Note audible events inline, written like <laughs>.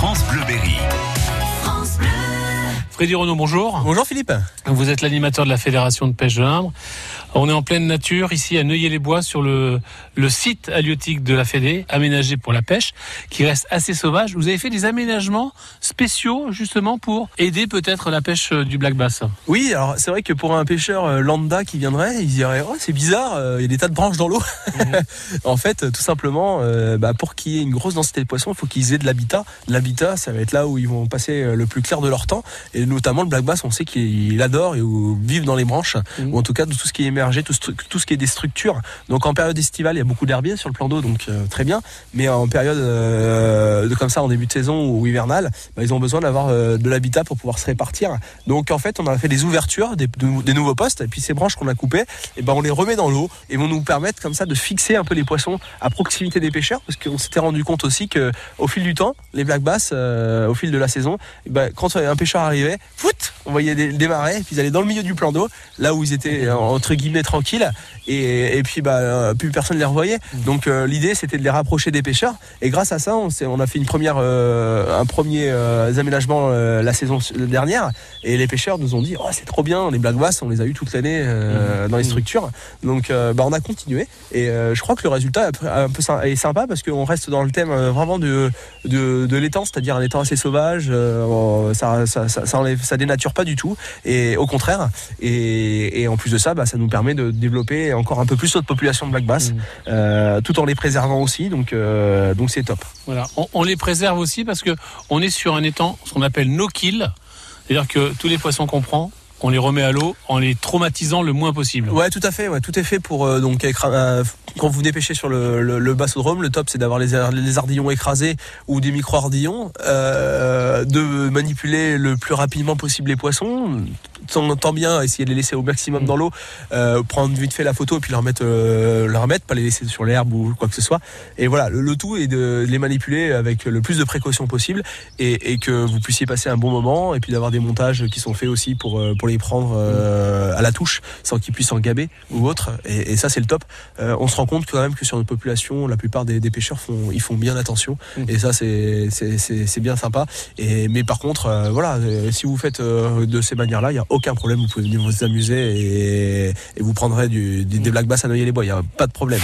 France Bleu Berry. Freddy Renaud, bonjour. Bonjour Philippe. Vous êtes l'animateur de la Fédération de pêche de l'Imbre. On est en pleine nature ici à Neuilly-les-Bois sur le, le site halieutique de la Fédé, aménagé pour la pêche, qui reste assez sauvage. Vous avez fait des aménagements spéciaux justement pour aider peut-être la pêche du black bass. Oui, alors c'est vrai que pour un pêcheur euh, lambda qui viendrait, il dirait oh, c'est bizarre, euh, il y a des tas de branches dans l'eau. <laughs> en fait, tout simplement, euh, bah, pour qu'il y ait une grosse densité de poissons, il faut qu'ils aient de l'habitat. L'habitat, ça va être là où ils vont passer le plus clair de leur temps. Et notamment le black bass, on sait qu'il adore et vivre dans les branches, ou en tout cas de tout ce qui est émergé, tout, ce- tout ce qui est des structures. Donc en période estivale, il y a beaucoup d'herbiers sur le plan d'eau, donc euh, très bien. Mais en période euh, de comme ça, en début de saison ou hivernale, bah, ils ont besoin d'avoir euh, de l'habitat pour pouvoir se répartir. Donc en fait, on a fait des ouvertures, des, de- des nouveaux postes, et puis ces branches qu'on a coupées, et ben on les remet dans l'eau et vont nous permettre comme ça de fixer un peu les poissons à proximité des pêcheurs, parce qu'on s'était rendu compte aussi que au fil du temps, les black bass, au fil de la saison, ben, quand un pêcheur arrivait, foot, on voyait puis ils allaient dans le milieu du plan d'eau, là où ils étaient euh, entre guillemets tranquilles, et, et puis bah euh, plus personne les revoyait. Donc euh, l'idée c'était de les rapprocher des pêcheurs, et grâce à ça, on, on a fait une première, euh, un premier euh, aménagement la saison dernière, et les pêcheurs nous ont dit oh c'est trop bien, les black bass, on les a eu toute l'année euh, dans les structures, donc bah, on a continué, et je crois que le résultat est un peu est sympa parce qu'on reste dans le thème vraiment de de, de l'étang, c'est-à-dire un étang assez sauvage. ça, ça, ça, ça, enlève- ça dénature pas du tout, et au contraire. Et, et en plus de ça, bah, ça nous permet de développer encore un peu plus notre population de black bass, Mhm. euh, tout en les préservant aussi. Donc, euh, donc c'est top. Voilà. On, on les préserve aussi parce que on est sur un étang, ce qu'on appelle no kill. C'est-à-dire que tous les poissons qu'on prend, on les remet à l'eau en les traumatisant le moins possible. Ouais, tout à fait. Ouais, tout est fait pour euh, donc euh, quand vous pêcher sur le, le, le bassodrome, le top c'est d'avoir les, les ardillons écrasés ou des micro ardillons, euh, de manipuler le plus rapidement possible les poissons. Tant, tant bien essayer de les laisser au maximum dans l'eau, euh, prendre vite fait la photo et puis leur mettre, euh, leur mettre, pas les laisser sur l'herbe ou quoi que ce soit. Et voilà, le, le tout est de les manipuler avec le plus de précautions possible et, et que vous puissiez passer un bon moment et puis d'avoir des montages qui sont faits aussi pour, euh, pour les prendre euh, à la touche sans qu'ils puissent en gaber ou autre. Et, et ça, c'est le top. On se rend compte quand même que sur notre population, la plupart des, des pêcheurs font, ils font bien attention. Mhm. Et ça, c'est, c'est, c'est, c'est bien sympa. Et, mais par contre, euh, voilà, euh, si vous faites euh, de ces manières-là, il n'y a aucun problème. Vous pouvez venir vous amuser et, et vous prendrez du, des, des black bass à Neuilly-les-Bois. Il n'y a pas de problème.